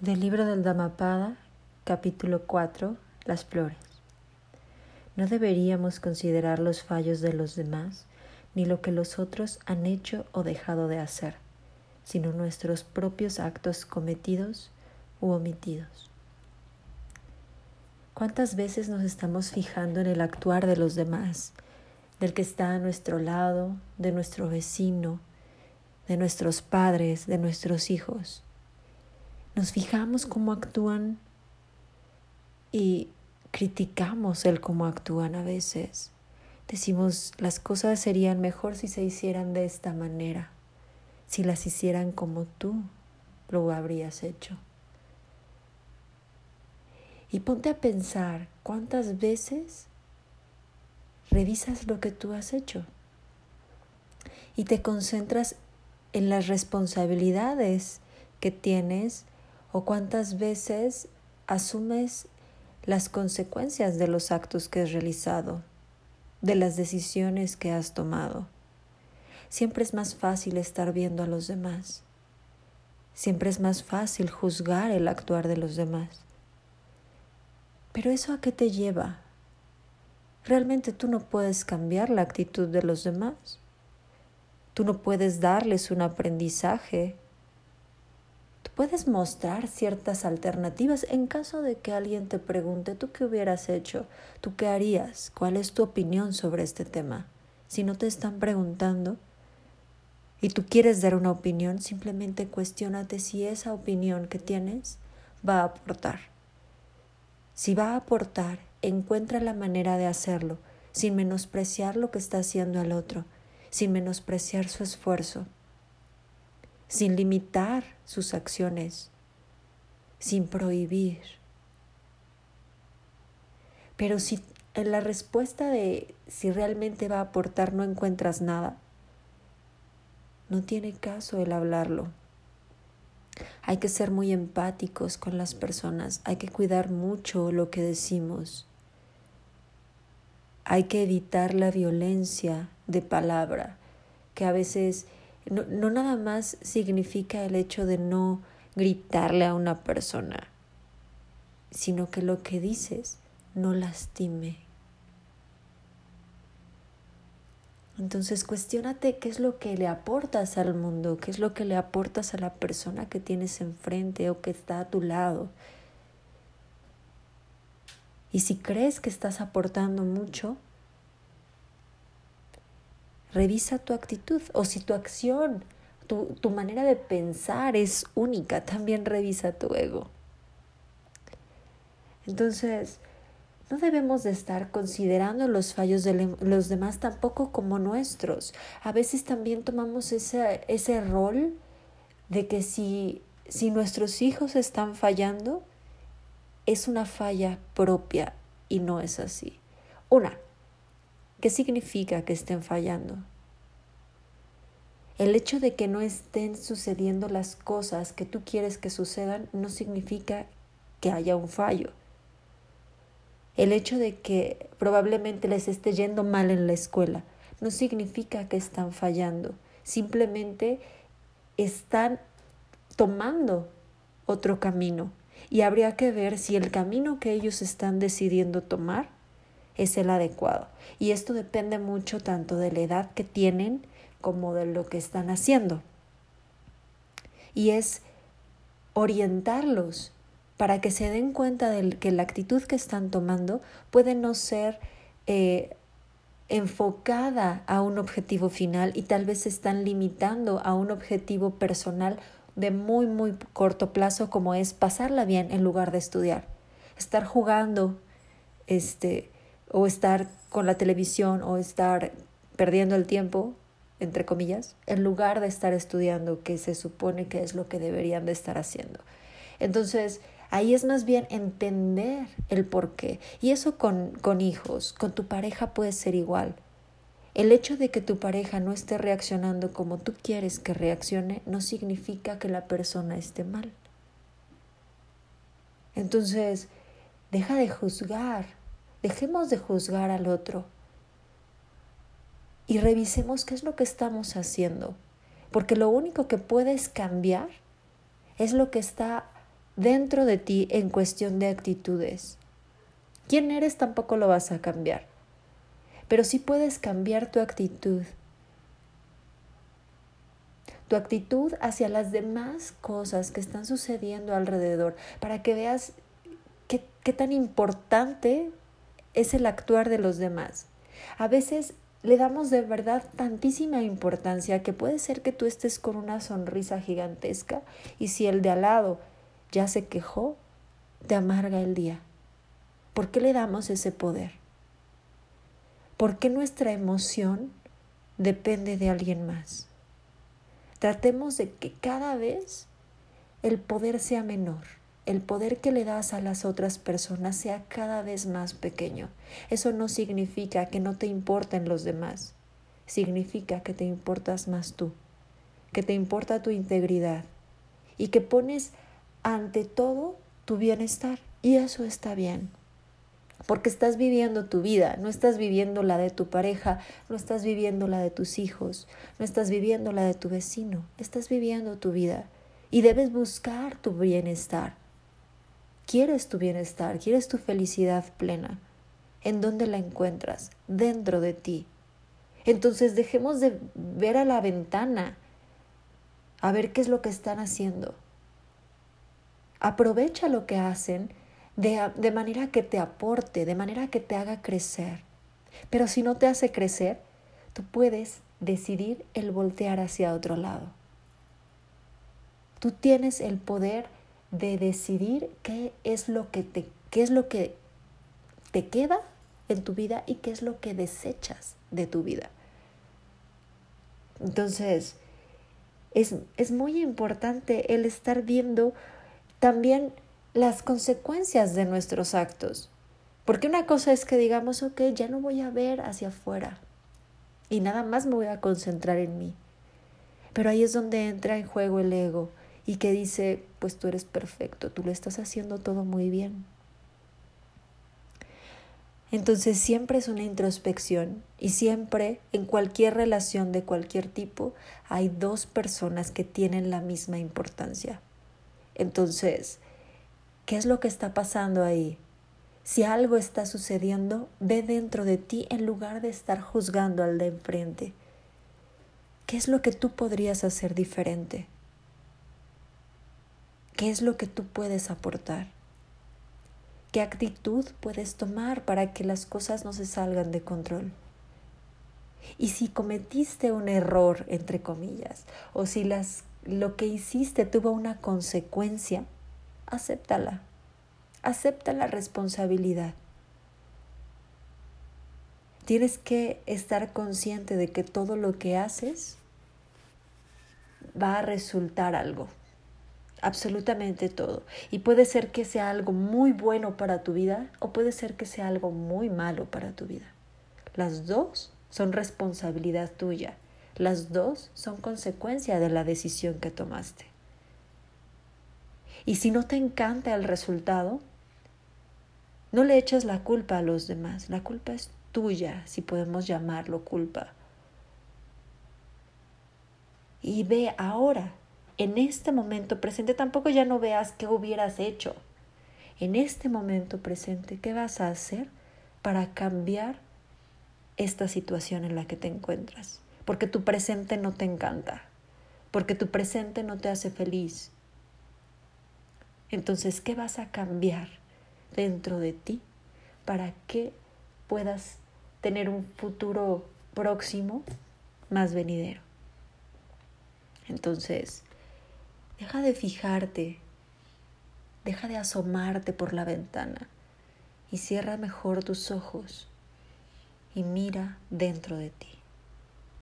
Del libro del Dhammapada, capítulo 4, Las flores. No deberíamos considerar los fallos de los demás, ni lo que los otros han hecho o dejado de hacer, sino nuestros propios actos cometidos u omitidos. ¿Cuántas veces nos estamos fijando en el actuar de los demás, del que está a nuestro lado, de nuestro vecino, de nuestros padres, de nuestros hijos? Nos fijamos cómo actúan y criticamos el cómo actúan a veces. Decimos, las cosas serían mejor si se hicieran de esta manera, si las hicieran como tú lo habrías hecho. Y ponte a pensar cuántas veces revisas lo que tú has hecho y te concentras en las responsabilidades que tienes o cuántas veces asumes las consecuencias de los actos que has realizado, de las decisiones que has tomado. Siempre es más fácil estar viendo a los demás. Siempre es más fácil juzgar el actuar de los demás. Pero eso a qué te lleva? Realmente tú no puedes cambiar la actitud de los demás. Tú no puedes darles un aprendizaje puedes mostrar ciertas alternativas en caso de que alguien te pregunte, ¿tú qué hubieras hecho? ¿Tú qué harías? ¿Cuál es tu opinión sobre este tema? Si no te están preguntando y tú quieres dar una opinión, simplemente cuestionate si esa opinión que tienes va a aportar. Si va a aportar, encuentra la manera de hacerlo, sin menospreciar lo que está haciendo el otro, sin menospreciar su esfuerzo sin limitar sus acciones, sin prohibir. Pero si en la respuesta de si realmente va a aportar no encuentras nada, no tiene caso el hablarlo. Hay que ser muy empáticos con las personas, hay que cuidar mucho lo que decimos. Hay que evitar la violencia de palabra, que a veces no, nada más significa el hecho de no gritarle a una persona, sino que lo que dices no lastime. Entonces cuestiónate qué es lo que le aportas al mundo, qué es lo que le aportas a la persona que tienes enfrente o que está a tu lado. Y si crees que estás aportando mucho, Revisa tu actitud o si tu acción, tu, tu manera de pensar es única, también revisa tu ego. Entonces, no debemos de estar considerando los fallos de los demás tampoco como nuestros. A veces también tomamos ese, ese rol de que si, si nuestros hijos están fallando, es una falla propia y no es así. Una, ¿Qué significa que estén fallando? El hecho de que no estén sucediendo las cosas que tú quieres que sucedan no significa que haya un fallo. El hecho de que probablemente les esté yendo mal en la escuela no significa que están fallando. Simplemente están tomando otro camino y habría que ver si el camino que ellos están decidiendo tomar es el adecuado. Y esto depende mucho tanto de la edad que tienen como de lo que están haciendo. Y es orientarlos para que se den cuenta de que la actitud que están tomando puede no ser eh, enfocada a un objetivo final y tal vez se están limitando a un objetivo personal de muy muy corto plazo como es pasarla bien en lugar de estudiar estar jugando este o estar con la televisión o estar perdiendo el tiempo, entre comillas, en lugar de estar estudiando, que se supone que es lo que deberían de estar haciendo. Entonces, ahí es más bien entender el por qué. Y eso con, con hijos, con tu pareja puede ser igual. El hecho de que tu pareja no esté reaccionando como tú quieres que reaccione no significa que la persona esté mal. Entonces, deja de juzgar, Dejemos de juzgar al otro y revisemos qué es lo que estamos haciendo, porque lo único que puedes cambiar es lo que está dentro de ti en cuestión de actitudes. Quién eres tampoco lo vas a cambiar, pero sí puedes cambiar tu actitud. Tu actitud hacia las demás cosas que están sucediendo alrededor, para que veas qué, qué tan importante es el actuar de los demás. A veces le damos de verdad tantísima importancia que puede ser que tú estés con una sonrisa gigantesca y si el de al lado ya se quejó, te amarga el día. ¿Por qué le damos ese poder? ¿Por qué nuestra emoción depende de alguien más? Tratemos de que cada vez el poder sea menor el poder que le das a las otras personas sea cada vez más pequeño. Eso no significa que no te importen los demás, significa que te importas más tú, que te importa tu integridad y que pones ante todo tu bienestar. Y eso está bien, porque estás viviendo tu vida, no estás viviendo la de tu pareja, no estás viviendo la de tus hijos, no estás viviendo la de tu vecino, estás viviendo tu vida y debes buscar tu bienestar quieres tu bienestar, quieres tu felicidad plena. ¿En dónde la encuentras? Dentro de ti. Entonces dejemos de ver a la ventana, a ver qué es lo que están haciendo. Aprovecha lo que hacen de, de, manera que te aporte, de manera que te haga crecer. Pero si no te hace crecer, tú puedes decidir el voltear hacia otro lado. Tú tienes el poder de decidir qué es lo que te, qué es lo que te queda en tu vida y qué es lo que desechas de tu vida. Entonces, es, es muy importante el estar viendo también las consecuencias de nuestros actos. Porque una cosa es que digamos, ok, ya no voy a ver hacia afuera y nada más me voy a concentrar en mí. Pero ahí es donde entra en juego el ego y que dice, pues tú eres perfecto, tú lo estás haciendo todo muy bien. Entonces siempre es una introspección y siempre en cualquier relación de cualquier tipo hay dos personas que tienen la misma importancia. Entonces, ¿qué es lo que está pasando ahí? Si algo está sucediendo, ve dentro de ti en lugar de estar juzgando al de enfrente. ¿Qué es lo que tú podrías hacer diferente? ¿Qué es lo que tú puedes aportar? ¿Qué actitud puedes tomar para que las cosas no se salgan de control? Y si cometiste un error, entre comillas, o si las, lo que hiciste tuvo una consecuencia, acéptala. Acepta la responsabilidad. Tienes que estar consciente de que todo lo que haces va a resultar algo absolutamente todo. Y puede ser que sea algo muy bueno para tu vida o puede ser que sea algo muy malo para tu vida. Las dos son responsabilidad tuya. Las dos son consecuencia de la decisión que tomaste. Y si no te encanta el resultado, no le eches la culpa a los demás. La culpa es tuya, si podemos llamarlo culpa. Y ve ahora en este momento presente, tampoco ya no veas qué hubieras hecho. En este momento presente, ¿qué vas a hacer para cambiar esta situación en la que te encuentras? Porque tu presente no te encanta, porque tu presente no te hace feliz. Entonces, ¿qué vas a cambiar dentro de ti para que puedas tener un futuro próximo más venidero? Entonces, Deja de fijarte, deja de asomarte por la ventana y cierra mejor tus ojos y mira dentro de ti.